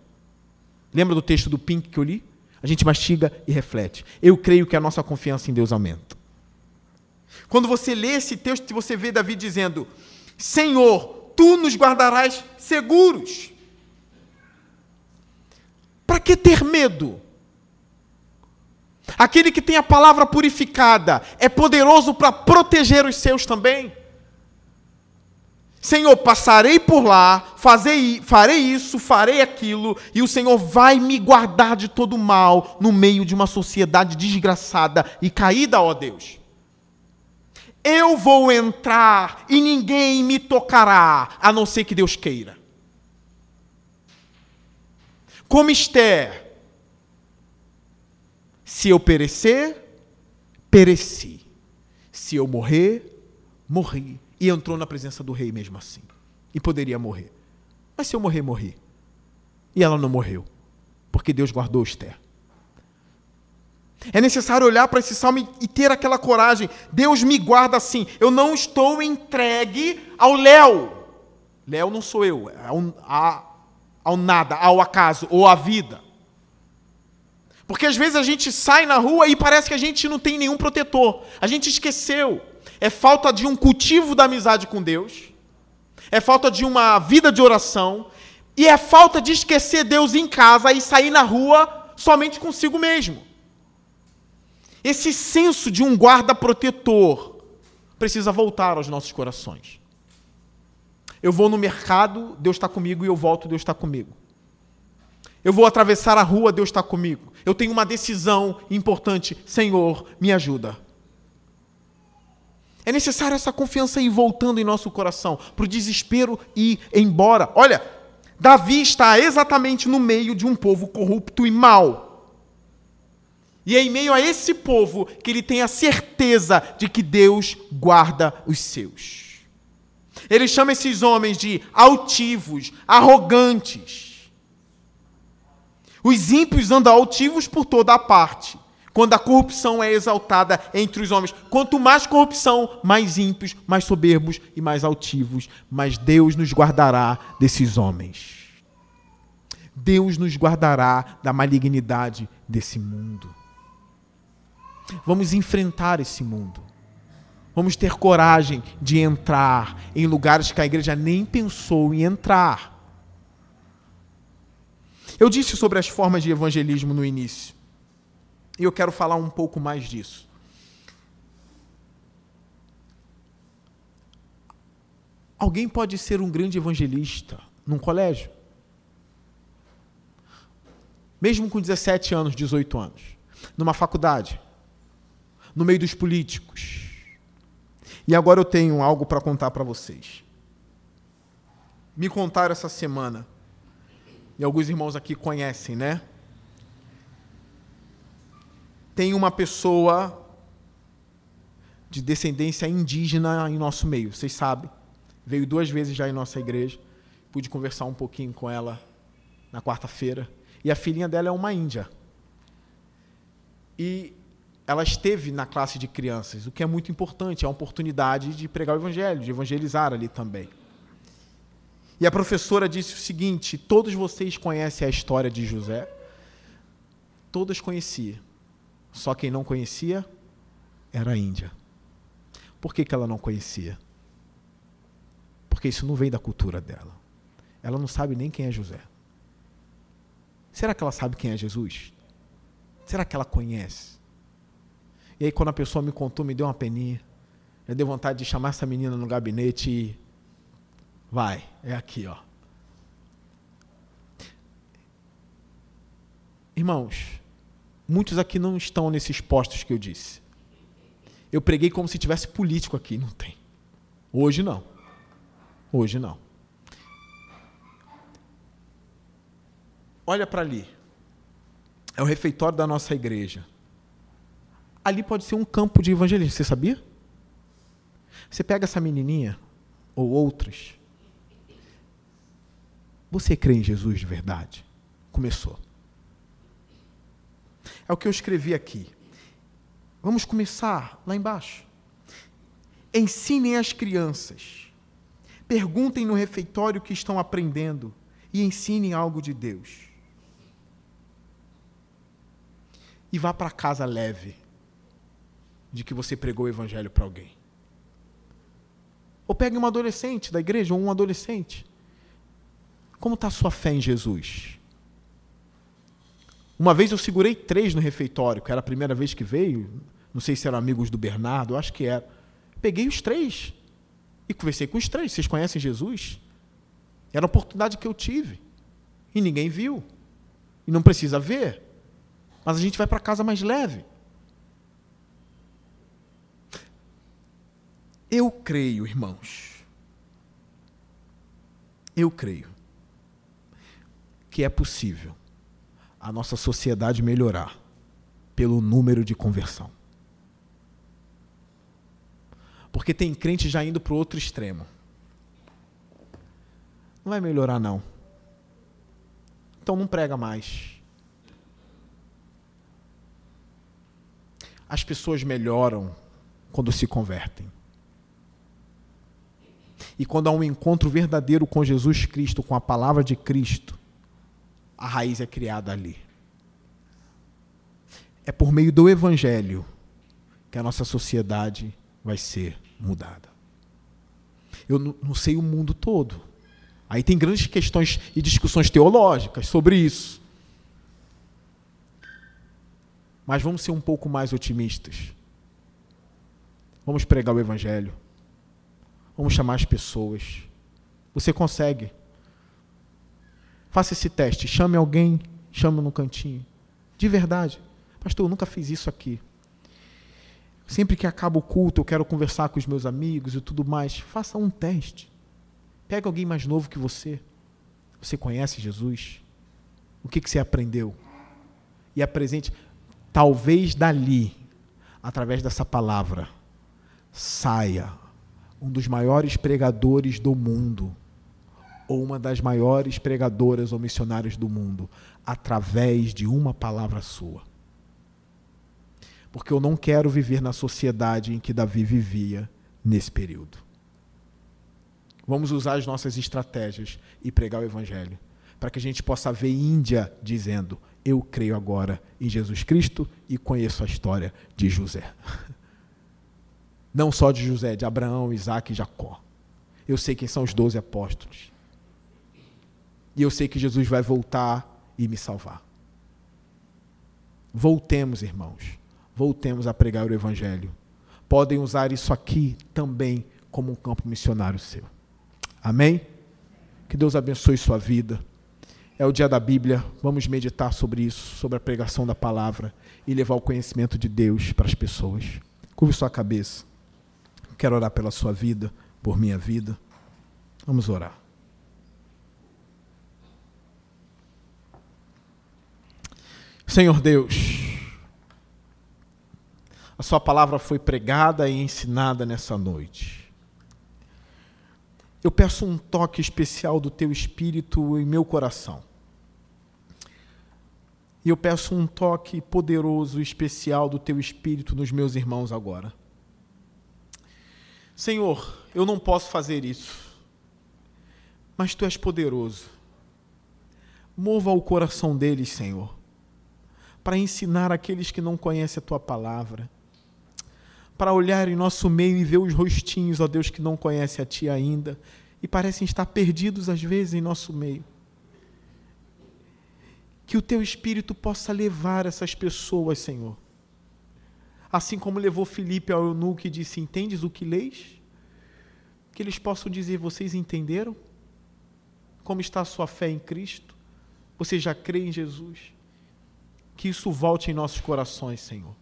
Lembra do texto do Pink que eu li? A gente mastiga e reflete. Eu creio que a nossa confiança em Deus aumenta. Quando você lê esse texto, você vê Davi dizendo: Senhor, tu nos guardarás seguros. Para que ter medo? Aquele que tem a palavra purificada é poderoso para proteger os seus também. Senhor, passarei por lá, fazei, farei isso, farei aquilo, e o Senhor vai me guardar de todo mal no meio de uma sociedade desgraçada e caída, ó Deus. Eu vou entrar e ninguém me tocará, a não ser que Deus queira. Como Esther, se eu perecer, pereci. Se eu morrer, morri e entrou na presença do rei mesmo assim. E poderia morrer. Mas se eu morrer, morri. E ela não morreu, porque Deus guardou Esther. É necessário olhar para esse salmo e ter aquela coragem. Deus me guarda assim. Eu não estou entregue ao Léo. Léo não sou eu, é ao, ao nada, ao acaso ou à vida. Porque às vezes a gente sai na rua e parece que a gente não tem nenhum protetor. A gente esqueceu é falta de um cultivo da amizade com Deus, é falta de uma vida de oração, e é falta de esquecer Deus em casa e sair na rua somente consigo mesmo. Esse senso de um guarda protetor precisa voltar aos nossos corações. Eu vou no mercado, Deus está comigo, e eu volto, Deus está comigo. Eu vou atravessar a rua, Deus está comigo. Eu tenho uma decisão importante, Senhor, me ajuda. É necessário essa confiança ir voltando em nosso coração, para o desespero ir embora. Olha, Davi está exatamente no meio de um povo corrupto e mau. E é em meio a esse povo que ele tem a certeza de que Deus guarda os seus. Ele chama esses homens de altivos, arrogantes. Os ímpios andam altivos por toda a parte quando a corrupção é exaltada entre os homens. Quanto mais corrupção, mais ímpios, mais soberbos e mais altivos. Mas Deus nos guardará desses homens. Deus nos guardará da malignidade desse mundo. Vamos enfrentar esse mundo. Vamos ter coragem de entrar em lugares que a igreja nem pensou em entrar. Eu disse sobre as formas de evangelismo no início. E eu quero falar um pouco mais disso. Alguém pode ser um grande evangelista num colégio, mesmo com 17 anos, 18 anos, numa faculdade, no meio dos políticos. E agora eu tenho algo para contar para vocês. Me contaram essa semana, e alguns irmãos aqui conhecem, né? Tem uma pessoa de descendência indígena em nosso meio, vocês sabem. Veio duas vezes já em nossa igreja. Pude conversar um pouquinho com ela na quarta-feira. E a filhinha dela é uma índia. E ela esteve na classe de crianças, o que é muito importante, é uma oportunidade de pregar o evangelho, de evangelizar ali também. E a professora disse o seguinte: todos vocês conhecem a história de José? Todas conheciam. Só quem não conhecia era a Índia. Por que, que ela não conhecia? Porque isso não veio da cultura dela. Ela não sabe nem quem é José. Será que ela sabe quem é Jesus? Será que ela conhece? E aí, quando a pessoa me contou, me deu uma peninha. Eu dei vontade de chamar essa menina no gabinete e. Vai, é aqui, ó. Irmãos, muitos aqui não estão nesses postos que eu disse. Eu preguei como se tivesse político aqui, não tem. Hoje não. Hoje não. Olha para ali. É o refeitório da nossa igreja. Ali pode ser um campo de evangelismo, você sabia? Você pega essa menininha ou outras. Você crê em Jesus de verdade? Começou. É o que eu escrevi aqui. Vamos começar lá embaixo. Ensinem as crianças. Perguntem no refeitório o que estão aprendendo e ensinem algo de Deus. E vá para casa leve de que você pregou o evangelho para alguém. Ou pegue uma adolescente da igreja ou um adolescente. Como está a sua fé em Jesus? Uma vez eu segurei três no refeitório, que era a primeira vez que veio. Não sei se eram amigos do Bernardo, acho que era. Peguei os três e conversei com os três. Vocês conhecem Jesus? Era a oportunidade que eu tive. E ninguém viu. E não precisa ver. Mas a gente vai para casa mais leve. Eu creio, irmãos. Eu creio que é possível a nossa sociedade melhorar pelo número de conversão. Porque tem crente já indo para o outro extremo. Não vai melhorar, não. Então não prega mais. As pessoas melhoram quando se convertem. E quando há um encontro verdadeiro com Jesus Cristo, com a palavra de Cristo, a raiz é criada ali. É por meio do Evangelho que a nossa sociedade vai ser mudada. Eu não sei o mundo todo. Aí tem grandes questões e discussões teológicas sobre isso. Mas vamos ser um pouco mais otimistas. Vamos pregar o Evangelho. Vamos chamar as pessoas. Você consegue. Faça esse teste. Chame alguém, chame no cantinho. De verdade. Pastor, eu nunca fiz isso aqui. Sempre que acaba o culto, eu quero conversar com os meus amigos e tudo mais. Faça um teste. Pega alguém mais novo que você. Você conhece Jesus? O que, que você aprendeu? E apresente. Talvez dali, através dessa palavra, saia um dos maiores pregadores do mundo ou uma das maiores pregadoras ou missionárias do mundo através de uma palavra sua. Porque eu não quero viver na sociedade em que Davi vivia nesse período. Vamos usar as nossas estratégias e pregar o evangelho, para que a gente possa ver Índia dizendo: "Eu creio agora em Jesus Cristo e conheço a história de José". Não só de José, de Abraão, Isaac e Jacó. Eu sei quem são os doze apóstolos. E eu sei que Jesus vai voltar e me salvar. Voltemos, irmãos. Voltemos a pregar o Evangelho. Podem usar isso aqui também como um campo missionário seu. Amém? Que Deus abençoe sua vida. É o dia da Bíblia, vamos meditar sobre isso, sobre a pregação da palavra e levar o conhecimento de Deus para as pessoas. Curve sua cabeça. Quero orar pela sua vida, por minha vida. Vamos orar. Senhor Deus, a Sua palavra foi pregada e ensinada nessa noite. Eu peço um toque especial do Teu Espírito em meu coração. E eu peço um toque poderoso, especial do Teu Espírito nos meus irmãos agora. Senhor, eu não posso fazer isso, mas Tu és poderoso. Mova o coração deles, Senhor, para ensinar aqueles que não conhecem a Tua palavra, para olhar em nosso meio e ver os rostinhos, ó Deus, que não conhecem a Ti ainda e parecem estar perdidos às vezes em nosso meio que o teu espírito possa levar essas pessoas, Senhor. Assim como levou Filipe ao eunuco e disse: Entendes o que leis? Que eles possam dizer: Vocês entenderam? Como está a sua fé em Cristo? Você já crê em Jesus? Que isso volte em nossos corações, Senhor,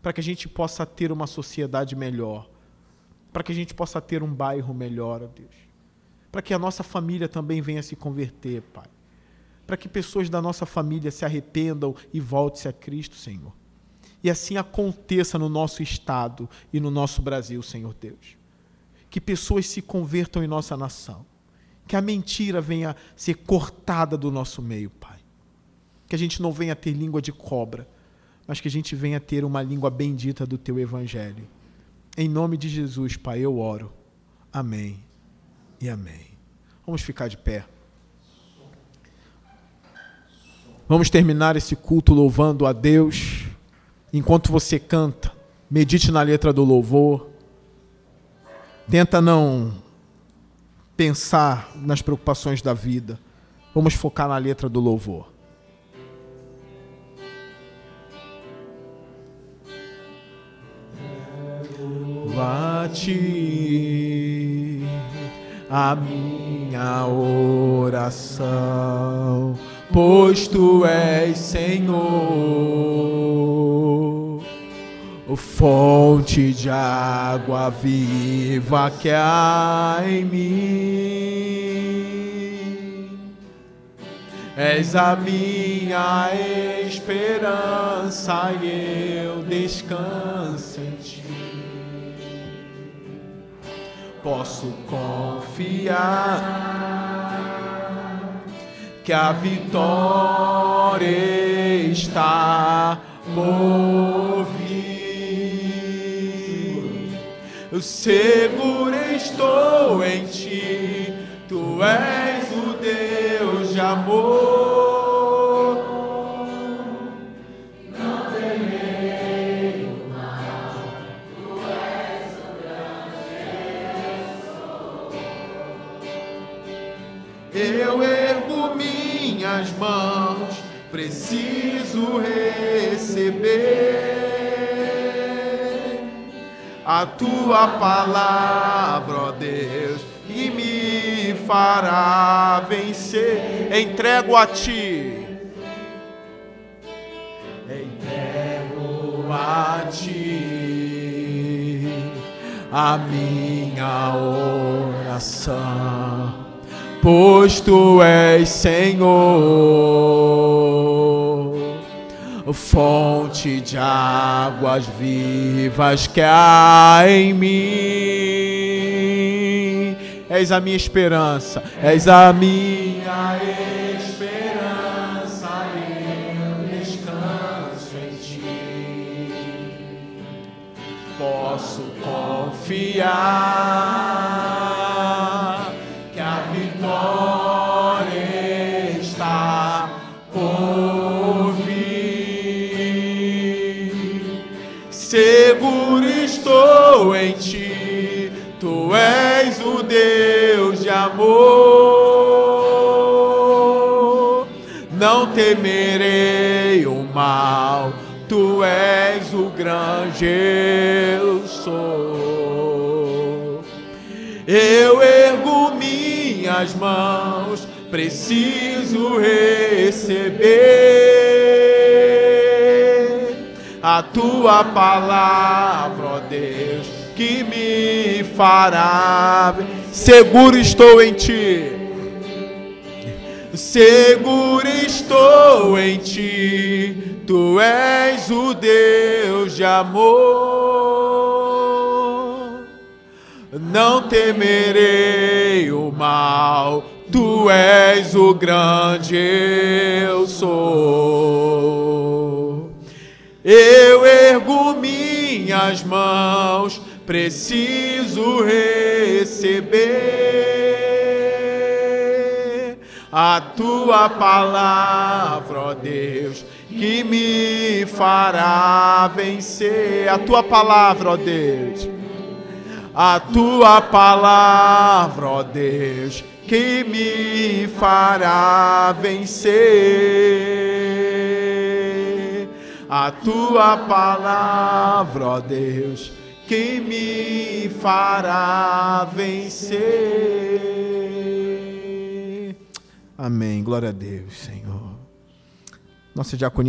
para que a gente possa ter uma sociedade melhor, para que a gente possa ter um bairro melhor, ó Deus, para que a nossa família também venha se converter, Pai para que pessoas da nossa família se arrependam e voltem-se a Cristo, Senhor. E assim aconteça no nosso estado e no nosso Brasil, Senhor Deus. Que pessoas se convertam em nossa nação. Que a mentira venha ser cortada do nosso meio, Pai. Que a gente não venha ter língua de cobra, mas que a gente venha ter uma língua bendita do Teu Evangelho. Em nome de Jesus, Pai, eu oro. Amém e amém. Vamos ficar de pé. Vamos terminar esse culto louvando a Deus. Enquanto você canta, medite na letra do louvor. Tenta não pensar nas preocupações da vida. Vamos focar na letra do louvor. Bate a minha oração pois tu és Senhor, fonte de água viva que há em mim. És a minha esperança e eu descanso em ti. Posso confiar que a vitória está por vir. Eu seguro estou em ti, tu és o Deus de amor. A tua palavra, ó Deus, e me fará vencer. Entrego a ti. Entrego a ti a minha oração pois tu és Senhor, fonte de águas vivas que há em mim. És a minha esperança, és a minha esperança, eu descanso em ti. Posso confiar estou em ti, tu és o Deus de amor. Não temerei o mal, tu és o grande eu sou. Eu ergo minha minhas mãos, preciso receber a tua palavra, ó Deus, que me fará. Seguro estou em ti. Seguro estou em ti, tu és o Deus de amor. Não temerei o mal, tu és o grande eu sou. Eu ergo minhas mãos, preciso receber a tua palavra, ó Deus, que me fará vencer. A tua palavra, ó Deus. A tua palavra, ó Deus, que me fará vencer. A tua palavra, ó Deus, que me fará vencer. Amém. Glória a Deus, Senhor. Nossa diaconia